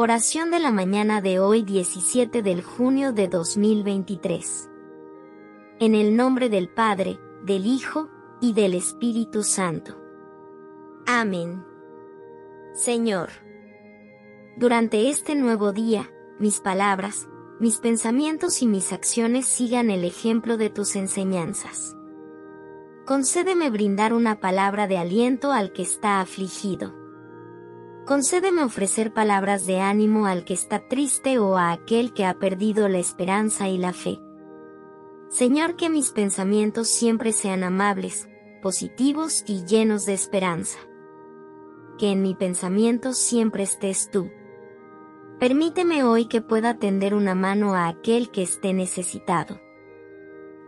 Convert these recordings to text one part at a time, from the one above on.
Oración de la mañana de hoy 17 del junio de 2023. En el nombre del Padre, del Hijo y del Espíritu Santo. Amén. Señor, durante este nuevo día, mis palabras, mis pensamientos y mis acciones sigan el ejemplo de tus enseñanzas. Concédeme brindar una palabra de aliento al que está afligido Concédeme ofrecer palabras de ánimo al que está triste o a aquel que ha perdido la esperanza y la fe. Señor, que mis pensamientos siempre sean amables, positivos y llenos de esperanza. Que en mi pensamiento siempre estés tú. Permíteme hoy que pueda tender una mano a aquel que esté necesitado.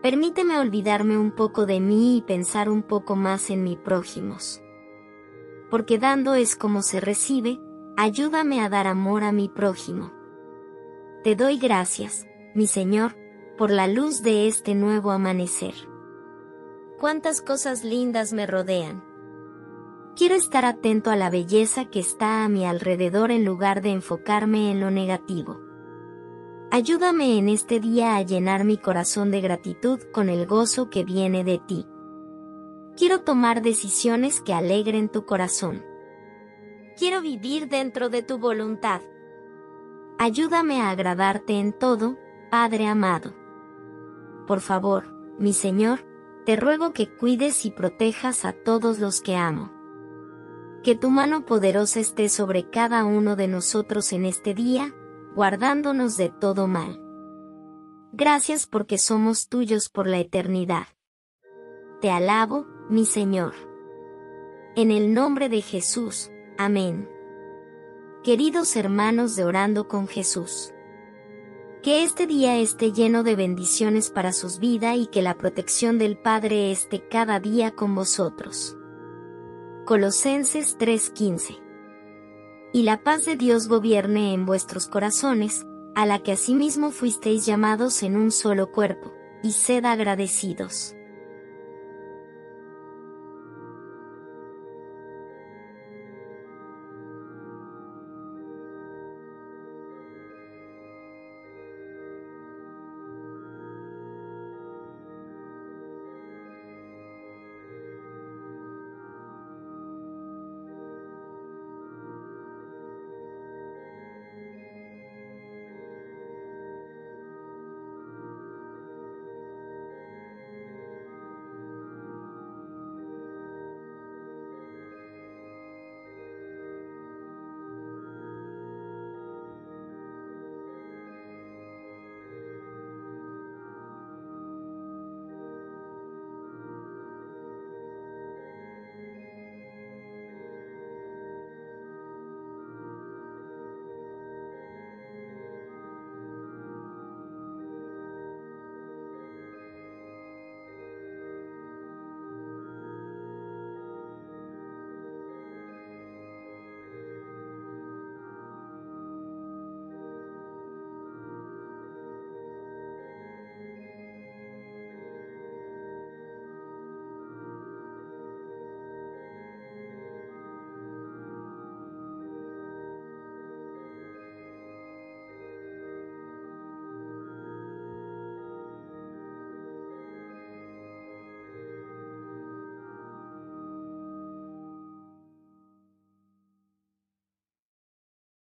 Permíteme olvidarme un poco de mí y pensar un poco más en mi prójimos porque dando es como se recibe, ayúdame a dar amor a mi prójimo. Te doy gracias, mi Señor, por la luz de este nuevo amanecer. Cuántas cosas lindas me rodean. Quiero estar atento a la belleza que está a mi alrededor en lugar de enfocarme en lo negativo. Ayúdame en este día a llenar mi corazón de gratitud con el gozo que viene de ti. Quiero tomar decisiones que alegren tu corazón. Quiero vivir dentro de tu voluntad. Ayúdame a agradarte en todo, Padre amado. Por favor, mi Señor, te ruego que cuides y protejas a todos los que amo. Que tu mano poderosa esté sobre cada uno de nosotros en este día, guardándonos de todo mal. Gracias porque somos tuyos por la eternidad. Te alabo, mi Señor. En el nombre de Jesús, amén. Queridos hermanos de Orando con Jesús. Que este día esté lleno de bendiciones para sus vidas y que la protección del Padre esté cada día con vosotros. Colosenses 3:15. Y la paz de Dios gobierne en vuestros corazones, a la que asimismo fuisteis llamados en un solo cuerpo, y sed agradecidos.